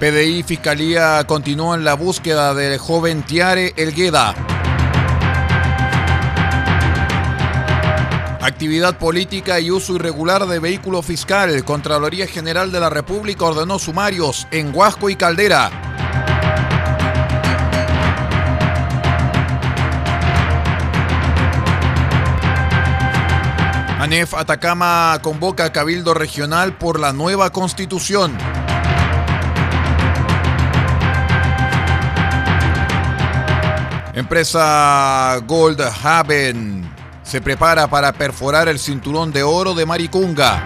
PDI y Fiscalía continúan la búsqueda del joven Tiare Elgueda. Actividad política y uso irregular de vehículo fiscal. Contraloría General de la República ordenó sumarios en Huasco y Caldera. ANEF Atacama convoca a Cabildo Regional por la nueva constitución. Empresa Gold Haven se prepara para perforar el cinturón de oro de Maricunga.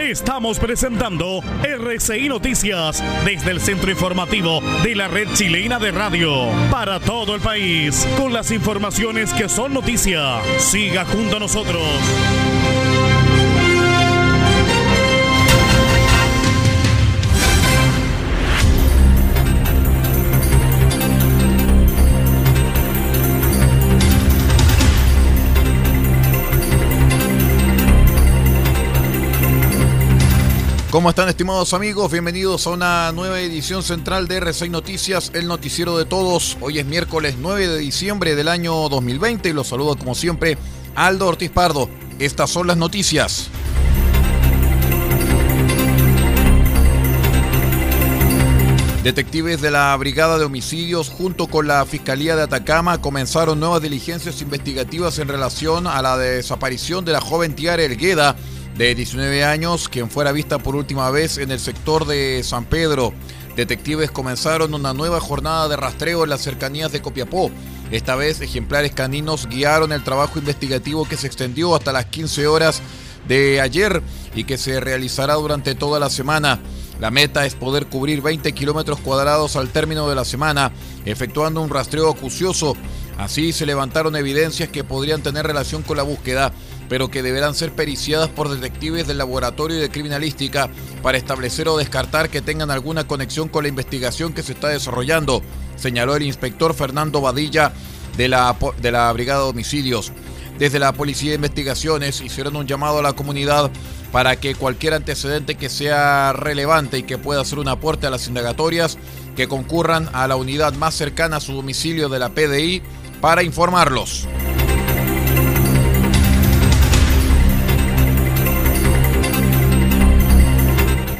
Estamos presentando RCI Noticias desde el centro informativo de la red chilena de radio para todo el país con las informaciones que son noticia. Siga junto a nosotros. ¿Cómo están estimados amigos? Bienvenidos a una nueva edición central de R6 Noticias, el noticiero de todos. Hoy es miércoles 9 de diciembre del año 2020 y los saludo como siempre Aldo Ortiz Pardo. Estas son las noticias. Detectives de la Brigada de Homicidios junto con la Fiscalía de Atacama comenzaron nuevas diligencias investigativas en relación a la desaparición de la joven Tiara Elgueda de 19 años, quien fuera vista por última vez en el sector de San Pedro. Detectives comenzaron una nueva jornada de rastreo en las cercanías de Copiapó. Esta vez, ejemplares caninos guiaron el trabajo investigativo que se extendió hasta las 15 horas de ayer y que se realizará durante toda la semana. La meta es poder cubrir 20 kilómetros cuadrados al término de la semana, efectuando un rastreo acucioso. Así se levantaron evidencias que podrían tener relación con la búsqueda pero que deberán ser periciadas por detectives del laboratorio de criminalística para establecer o descartar que tengan alguna conexión con la investigación que se está desarrollando, señaló el inspector Fernando Badilla de la, de la Brigada de Homicidios. Desde la Policía de Investigaciones hicieron un llamado a la comunidad para que cualquier antecedente que sea relevante y que pueda hacer un aporte a las indagatorias, que concurran a la unidad más cercana a su domicilio de la PDI para informarlos.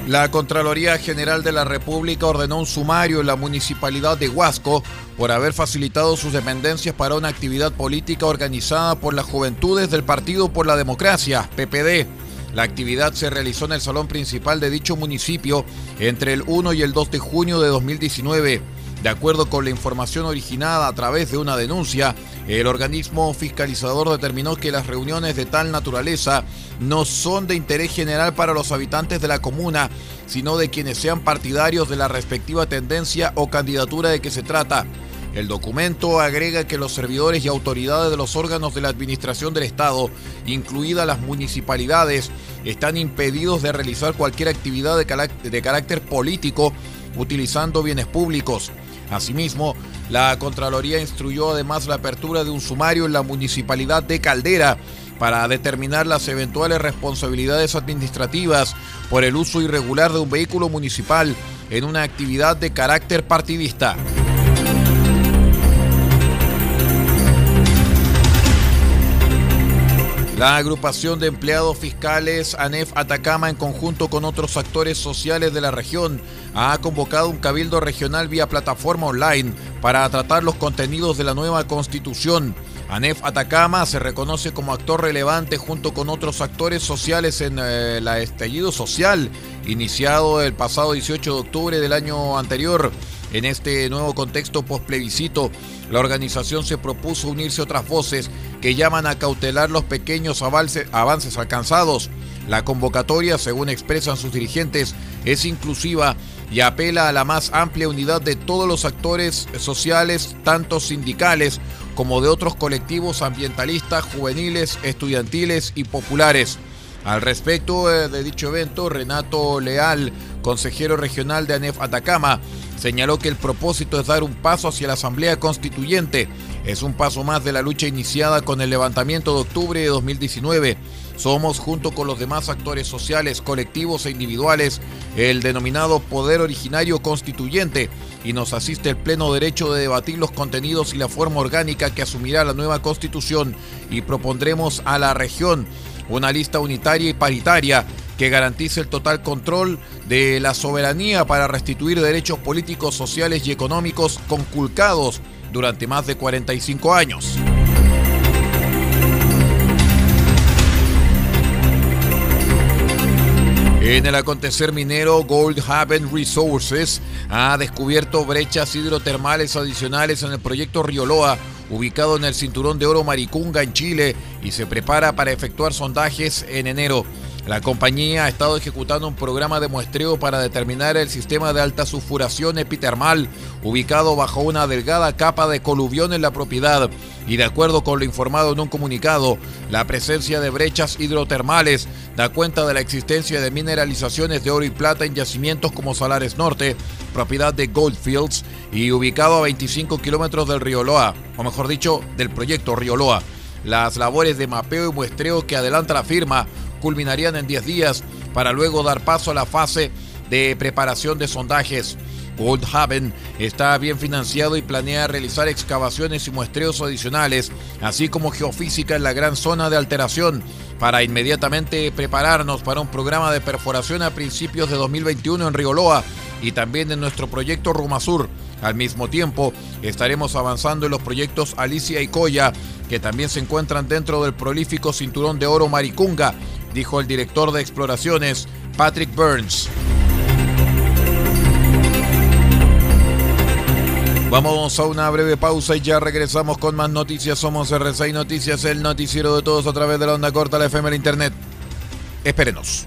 La Contraloría General de la República ordenó un sumario en la municipalidad de Huasco por haber facilitado sus dependencias para una actividad política organizada por las juventudes del Partido por la Democracia, PPD. La actividad se realizó en el salón principal de dicho municipio entre el 1 y el 2 de junio de 2019. De acuerdo con la información originada a través de una denuncia, el organismo fiscalizador determinó que las reuniones de tal naturaleza no son de interés general para los habitantes de la comuna, sino de quienes sean partidarios de la respectiva tendencia o candidatura de que se trata. El documento agrega que los servidores y autoridades de los órganos de la administración del Estado, incluidas las municipalidades, están impedidos de realizar cualquier actividad de carácter, político utilizando bienes públicos. Asimismo, la Contraloría instruyó además la apertura de un sumario en la municipalidad de Caldera para determinar las eventuales responsabilidades administrativas por el uso irregular de un vehículo municipal en una actividad de carácter partidista. La agrupación de empleados fiscales ANEF Atacama, en conjunto con otros actores sociales de la región, ha convocado un cabildo regional vía plataforma online para tratar los contenidos de la nueva constitución. ANEF Atacama se reconoce como actor relevante junto con otros actores sociales en el eh, estallido social iniciado el pasado 18 de octubre del año anterior. En este nuevo contexto postplebiscito, la organización se propuso unirse a otras voces que llaman a cautelar los pequeños avances, avances alcanzados. La convocatoria, según expresan sus dirigentes, es inclusiva y apela a la más amplia unidad de todos los actores sociales, tanto sindicales como de otros colectivos ambientalistas, juveniles, estudiantiles y populares. Al respecto eh, de dicho evento, Renato Leal, consejero regional de ANEF Atacama, señaló que el propósito es dar un paso hacia la Asamblea Constituyente. Es un paso más de la lucha iniciada con el levantamiento de octubre de 2019. Somos, junto con los demás actores sociales, colectivos e individuales, el denominado Poder Originario Constituyente y nos asiste el pleno derecho de debatir los contenidos y la forma orgánica que asumirá la nueva Constitución y propondremos a la región una lista unitaria y paritaria que garantice el total control de la soberanía para restituir derechos políticos, sociales y económicos conculcados durante más de 45 años. En el acontecer minero, Goldhaven Resources ha descubierto brechas hidrotermales adicionales en el proyecto Rioloa, ubicado en el cinturón de oro Maricunga en Chile, y se prepara para efectuar sondajes en enero. La compañía ha estado ejecutando un programa de muestreo para determinar el sistema de alta sulfuración epitermal ubicado bajo una delgada capa de coluvión en la propiedad y de acuerdo con lo informado en un comunicado, la presencia de brechas hidrotermales da cuenta de la existencia de mineralizaciones de oro y plata en yacimientos como Salares Norte, propiedad de Goldfields y ubicado a 25 kilómetros del río Loa, o mejor dicho, del proyecto Río Loa. Las labores de mapeo y muestreo que adelanta la firma culminarían en 10 días para luego dar paso a la fase de preparación de sondajes. Goldhaven está bien financiado y planea realizar excavaciones y muestreos adicionales, así como geofísica en la gran zona de alteración, para inmediatamente prepararnos para un programa de perforación a principios de 2021 en Rioloa y también en nuestro proyecto Rumasur. Al mismo tiempo, estaremos avanzando en los proyectos Alicia y Coya, que también se encuentran dentro del prolífico cinturón de oro Maricunga, dijo el director de exploraciones, Patrick Burns. Vamos a una breve pausa y ya regresamos con más noticias. Somos R6 Noticias, el noticiero de todos a través de la onda corta, la FM, internet. Espérenos.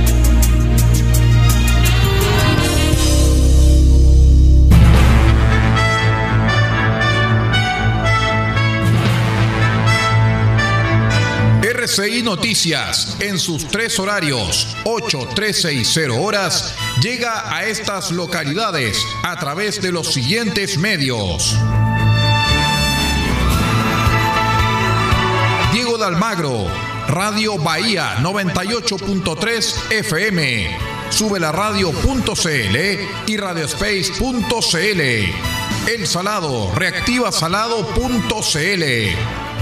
RCI Noticias, en sus tres horarios, 8, 13 y 0 horas, llega a estas localidades a través de los siguientes medios. Diego de Almagro, Radio Bahía 98.3 FM, sube la radio.cl y radiospace.cl. El Salado, reactiva salado.cl.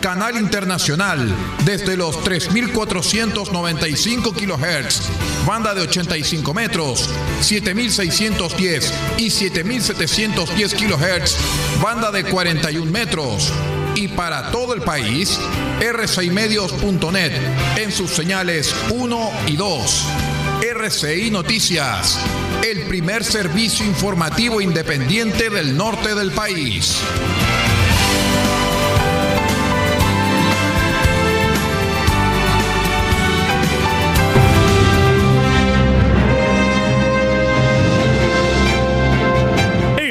Canal Internacional, desde los 3.495 kHz, banda de 85 metros, 7.610 y 7.710 kHz, banda de 41 metros. Y para todo el país, r6medios.net en sus señales 1 y 2. RCI Noticias, el primer servicio informativo independiente del norte del país.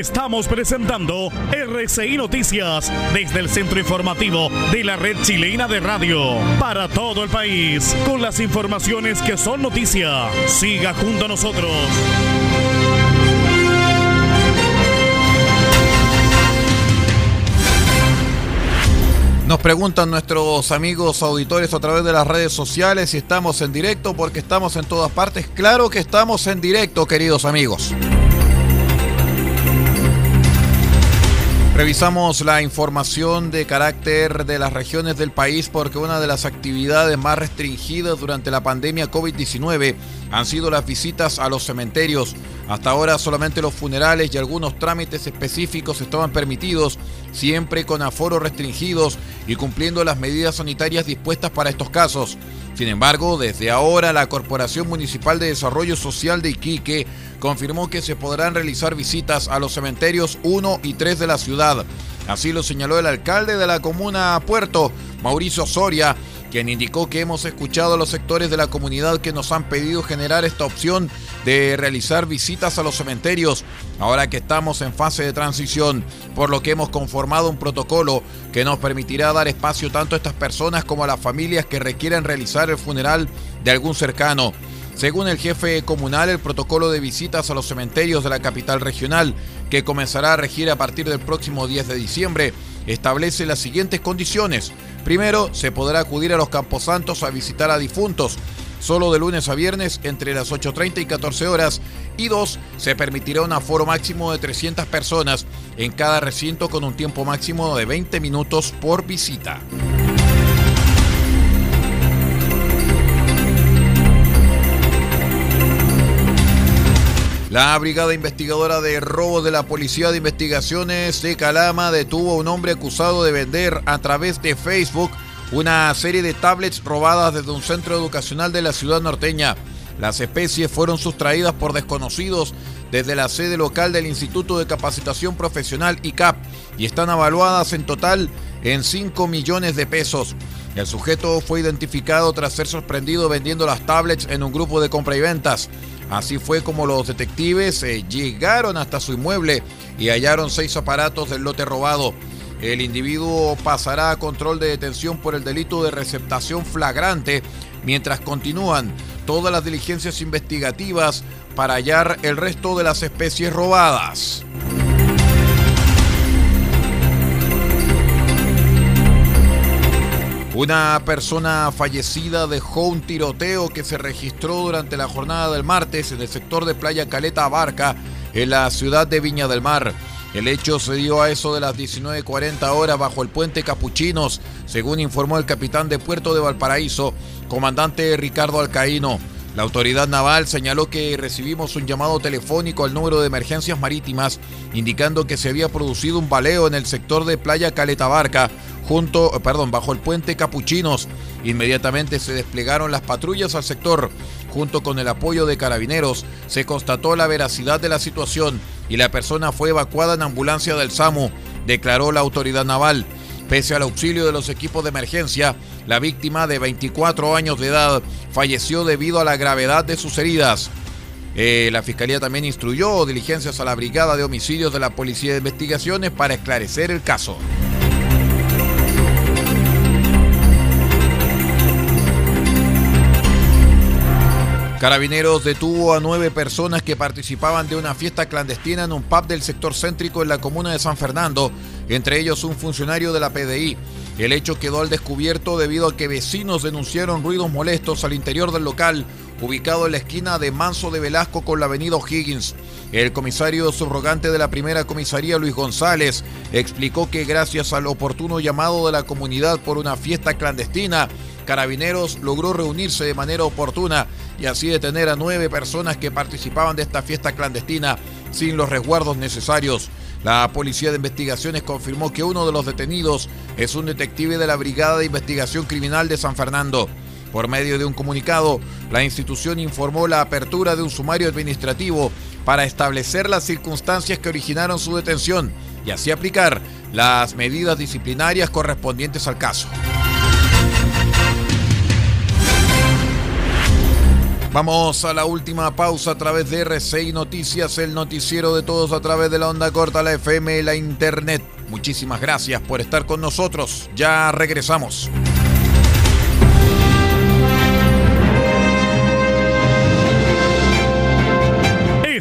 Estamos presentando RCI Noticias desde el centro informativo de la red chilena de radio para todo el país con las informaciones que son noticia. Siga junto a nosotros. Nos preguntan nuestros amigos auditores a través de las redes sociales si estamos en directo, porque estamos en todas partes. Claro que estamos en directo, queridos amigos. Revisamos la información de carácter de las regiones del país porque una de las actividades más restringidas durante la pandemia COVID-19 han sido las visitas a los cementerios. Hasta ahora solamente los funerales y algunos trámites específicos estaban permitidos, siempre con aforos restringidos y cumpliendo las medidas sanitarias dispuestas para estos casos. Sin embargo, desde ahora la Corporación Municipal de Desarrollo Social de Iquique confirmó que se podrán realizar visitas a los cementerios 1 y 3 de la ciudad. Así lo señaló el alcalde de la comuna Puerto, Mauricio Soria, quien indicó que hemos escuchado a los sectores de la comunidad que nos han pedido generar esta opción de realizar visitas a los cementerios, ahora que estamos en fase de transición, por lo que hemos conformado un protocolo que nos permitirá dar espacio tanto a estas personas como a las familias que requieran realizar el funeral de algún cercano. Según el jefe comunal, el protocolo de visitas a los cementerios de la capital regional, que comenzará a regir a partir del próximo 10 de diciembre, establece las siguientes condiciones. Primero, se podrá acudir a los camposantos a visitar a difuntos, solo de lunes a viernes entre las 8.30 y 14 horas. Y dos, se permitirá un aforo máximo de 300 personas en cada recinto con un tiempo máximo de 20 minutos por visita. La Brigada Investigadora de Robos de la Policía de Investigaciones de Calama detuvo a un hombre acusado de vender a través de Facebook una serie de tablets robadas desde un centro educacional de la ciudad norteña. Las especies fueron sustraídas por desconocidos desde la sede local del Instituto de Capacitación Profesional ICAP y están evaluadas en total en 5 millones de pesos. El sujeto fue identificado tras ser sorprendido vendiendo las tablets en un grupo de compra y ventas. Así fue como los detectives eh, llegaron hasta su inmueble y hallaron seis aparatos del lote robado. El individuo pasará a control de detención por el delito de receptación flagrante mientras continúan todas las diligencias investigativas para hallar el resto de las especies robadas. Una persona fallecida dejó un tiroteo que se registró durante la jornada del martes en el sector de Playa Caleta Abarca, en la ciudad de Viña del Mar. El hecho se dio a eso de las 19.40 horas bajo el puente Capuchinos, según informó el capitán de Puerto de Valparaíso, comandante Ricardo Alcaíno. La autoridad naval señaló que recibimos un llamado telefónico al número de emergencias marítimas indicando que se había producido un baleo en el sector de Playa Caleta Barca, junto, perdón, bajo el puente Capuchinos. Inmediatamente se desplegaron las patrullas al sector. Junto con el apoyo de carabineros, se constató la veracidad de la situación y la persona fue evacuada en ambulancia del SAMU, declaró la autoridad naval. Pese al auxilio de los equipos de emergencia, la víctima de 24 años de edad falleció debido a la gravedad de sus heridas. Eh, la Fiscalía también instruyó diligencias a la Brigada de Homicidios de la Policía de Investigaciones para esclarecer el caso. Carabineros detuvo a nueve personas que participaban de una fiesta clandestina en un pub del sector céntrico en la comuna de San Fernando, entre ellos un funcionario de la PDI. El hecho quedó al descubierto debido a que vecinos denunciaron ruidos molestos al interior del local, ubicado en la esquina de Manso de Velasco con la avenida O'Higgins. El comisario subrogante de la primera comisaría, Luis González, explicó que gracias al oportuno llamado de la comunidad por una fiesta clandestina, Carabineros logró reunirse de manera oportuna y así detener a nueve personas que participaban de esta fiesta clandestina sin los resguardos necesarios. La Policía de Investigaciones confirmó que uno de los detenidos es un detective de la Brigada de Investigación Criminal de San Fernando. Por medio de un comunicado, la institución informó la apertura de un sumario administrativo para establecer las circunstancias que originaron su detención y así aplicar las medidas disciplinarias correspondientes al caso. Vamos a la última pausa a través de RCI Noticias, el noticiero de todos a través de la onda corta, la FM la internet. Muchísimas gracias por estar con nosotros. Ya regresamos.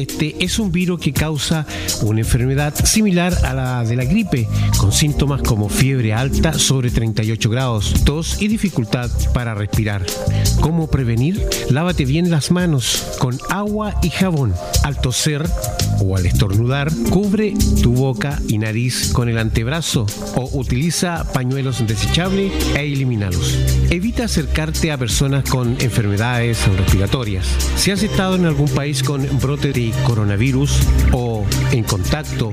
este es un virus que causa una enfermedad similar a la de la gripe, con síntomas como fiebre alta sobre 38 grados, tos y dificultad para respirar. ¿Cómo prevenir? Lávate bien las manos con agua y jabón. Al toser o al estornudar, cubre tu boca y nariz con el antebrazo o utiliza pañuelos desechables e elimínalos. Evita acercarte a personas con enfermedades respiratorias. Si has estado en algún país con brote de coronavirus o en contacto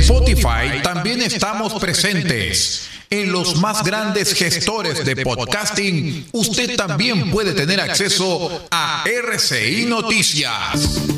Spotify también estamos presentes. En los más grandes gestores de podcasting, usted también puede tener acceso a RCI Noticias.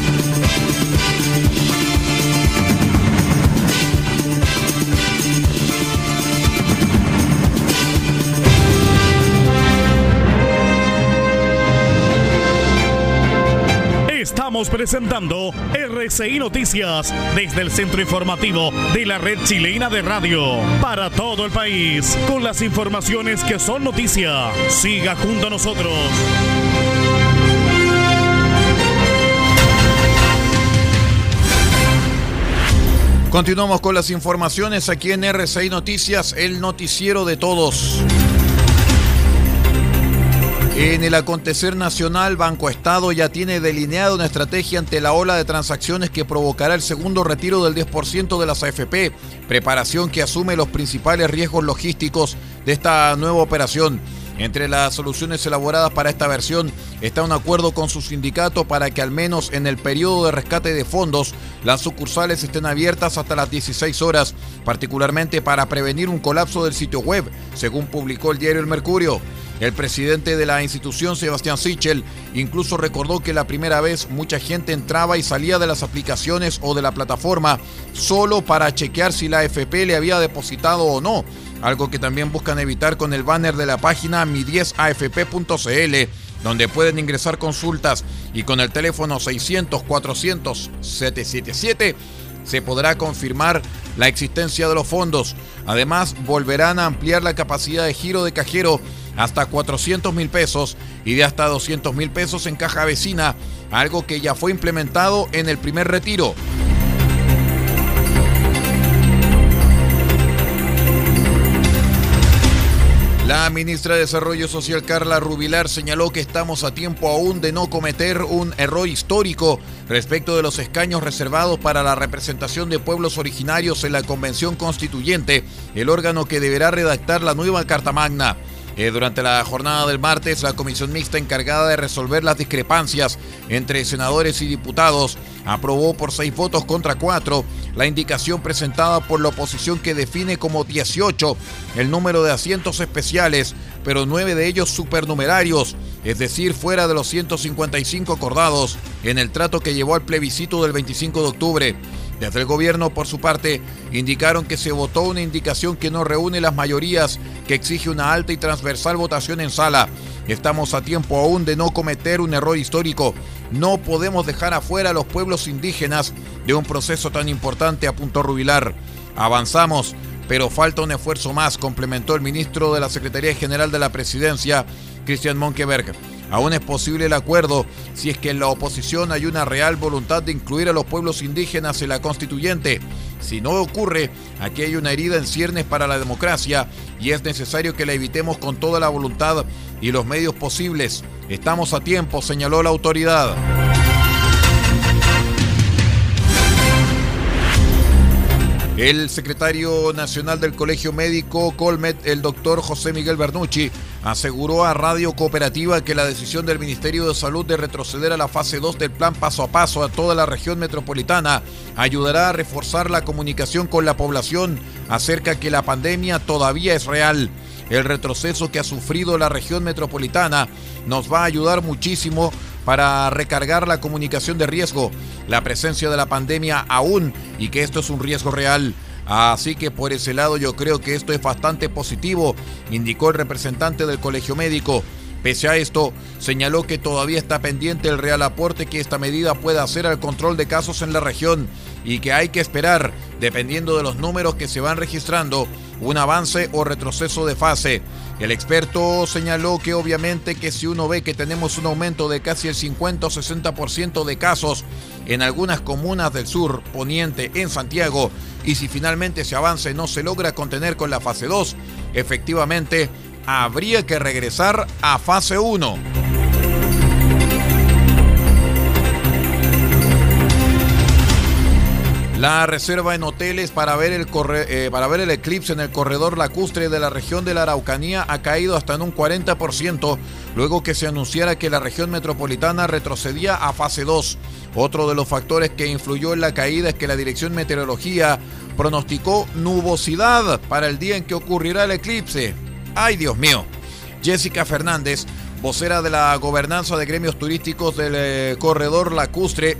Presentando RCI Noticias desde el centro informativo de la red chilena de radio para todo el país con las informaciones que son noticia. Siga junto a nosotros. Continuamos con las informaciones aquí en RCI Noticias, el noticiero de todos. En el acontecer nacional, Banco Estado ya tiene delineada una estrategia ante la ola de transacciones que provocará el segundo retiro del 10% de las AFP, preparación que asume los principales riesgos logísticos de esta nueva operación. Entre las soluciones elaboradas para esta versión está un acuerdo con su sindicato para que al menos en el periodo de rescate de fondos las sucursales estén abiertas hasta las 16 horas, particularmente para prevenir un colapso del sitio web, según publicó el diario El Mercurio. El presidente de la institución, Sebastián Sichel, incluso recordó que la primera vez mucha gente entraba y salía de las aplicaciones o de la plataforma solo para chequear si la FP le había depositado o no, algo que también buscan evitar con el banner de la página mi10afp.cl donde pueden ingresar consultas y con el teléfono 600 400 777 se podrá confirmar la existencia de los fondos. Además, volverán a ampliar la capacidad de giro de cajero hasta 400 mil pesos y de hasta 200 mil pesos en caja vecina, algo que ya fue implementado en el primer retiro. La ministra de Desarrollo Social Carla Rubilar señaló que estamos a tiempo aún de no cometer un error histórico respecto de los escaños reservados para la representación de pueblos originarios en la Convención Constituyente, el órgano que deberá redactar la nueva Carta Magna. Eh, durante la jornada del martes, la comisión mixta encargada de resolver las discrepancias entre senadores y diputados aprobó por seis votos contra cuatro la indicación presentada por la oposición que define como 18 el número de asientos especiales, pero nueve de ellos supernumerarios, es decir, fuera de los 155 acordados en el trato que llevó al plebiscito del 25 de octubre. Desde el gobierno, por su parte, indicaron que se votó una indicación que no reúne las mayorías que exige una alta y transversal votación en sala. Estamos a tiempo aún de no cometer un error histórico. No podemos dejar afuera a los pueblos indígenas de un proceso tan importante, apuntó Rubilar. Avanzamos, pero falta un esfuerzo más, complementó el ministro de la Secretaría General de la Presidencia, Cristian Monkeberg. Aún es posible el acuerdo si es que en la oposición hay una real voluntad de incluir a los pueblos indígenas en la constituyente. Si no ocurre, aquí hay una herida en ciernes para la democracia y es necesario que la evitemos con toda la voluntad y los medios posibles. Estamos a tiempo, señaló la autoridad. El secretario nacional del Colegio Médico Colmet, el doctor José Miguel Bernucci, aseguró a Radio Cooperativa que la decisión del Ministerio de Salud de retroceder a la fase 2 del plan paso a paso a toda la región metropolitana ayudará a reforzar la comunicación con la población acerca que la pandemia todavía es real. El retroceso que ha sufrido la región metropolitana nos va a ayudar muchísimo para recargar la comunicación de riesgo, la presencia de la pandemia aún y que esto es un riesgo real. Así que por ese lado yo creo que esto es bastante positivo, indicó el representante del Colegio Médico. Pese a esto, señaló que todavía está pendiente el real aporte que esta medida pueda hacer al control de casos en la región y que hay que esperar, dependiendo de los números que se van registrando, un avance o retroceso de fase. El experto señaló que obviamente que si uno ve que tenemos un aumento de casi el 50 o 60% de casos en algunas comunas del sur poniente en Santiago y si finalmente ese avance no se logra contener con la fase 2, efectivamente habría que regresar a fase 1. La reserva en hoteles para ver, el eh, para ver el eclipse en el corredor lacustre de la región de la Araucanía ha caído hasta en un 40%, luego que se anunciara que la región metropolitana retrocedía a fase 2. Otro de los factores que influyó en la caída es que la Dirección Meteorología pronosticó nubosidad para el día en que ocurrirá el eclipse. ¡Ay, Dios mío! Jessica Fernández, vocera de la gobernanza de gremios turísticos del eh, corredor lacustre,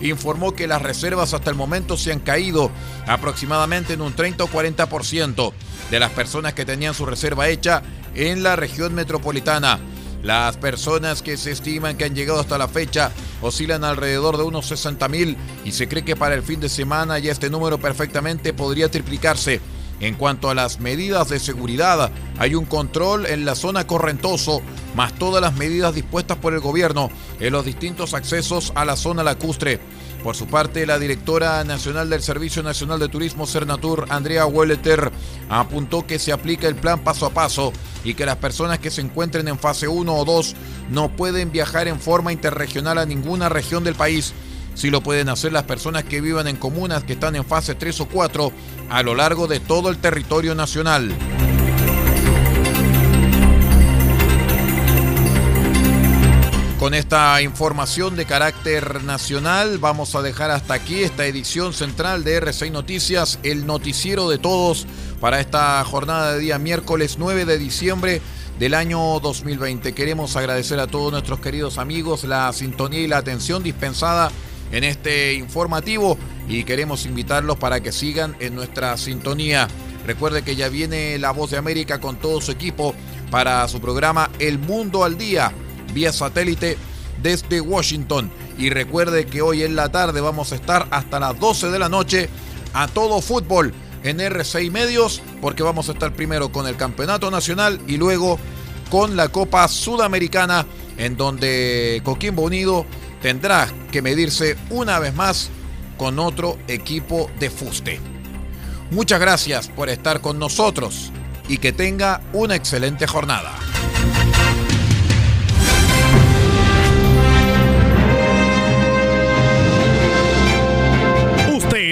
informó que las reservas hasta el momento se han caído aproximadamente en un 30 o 40% de las personas que tenían su reserva hecha en la región metropolitana. Las personas que se estiman que han llegado hasta la fecha oscilan alrededor de unos 60 mil y se cree que para el fin de semana ya este número perfectamente podría triplicarse. En cuanto a las medidas de seguridad, hay un control en la zona correntoso, más todas las medidas dispuestas por el gobierno en los distintos accesos a la zona lacustre. Por su parte, la directora nacional del Servicio Nacional de Turismo Cernatur, Andrea Welleter, apuntó que se aplica el plan paso a paso y que las personas que se encuentren en fase 1 o 2 no pueden viajar en forma interregional a ninguna región del país Sí lo pueden hacer las personas que vivan en comunas que están en fase 3 o 4 a lo largo de todo el territorio nacional. Con esta información de carácter nacional vamos a dejar hasta aquí esta edición central de R6 Noticias, el noticiero de todos para esta jornada de día miércoles 9 de diciembre del año 2020. Queremos agradecer a todos nuestros queridos amigos la sintonía y la atención dispensada en este informativo y queremos invitarlos para que sigan en nuestra sintonía. Recuerde que ya viene La Voz de América con todo su equipo para su programa El Mundo al Día, vía satélite desde Washington. Y recuerde que hoy en la tarde vamos a estar hasta las 12 de la noche a todo fútbol en R6 Medios, porque vamos a estar primero con el Campeonato Nacional y luego con la Copa Sudamericana, en donde Coquimbo Unido tendrá que medirse una vez más con otro equipo de fuste. Muchas gracias por estar con nosotros y que tenga una excelente jornada.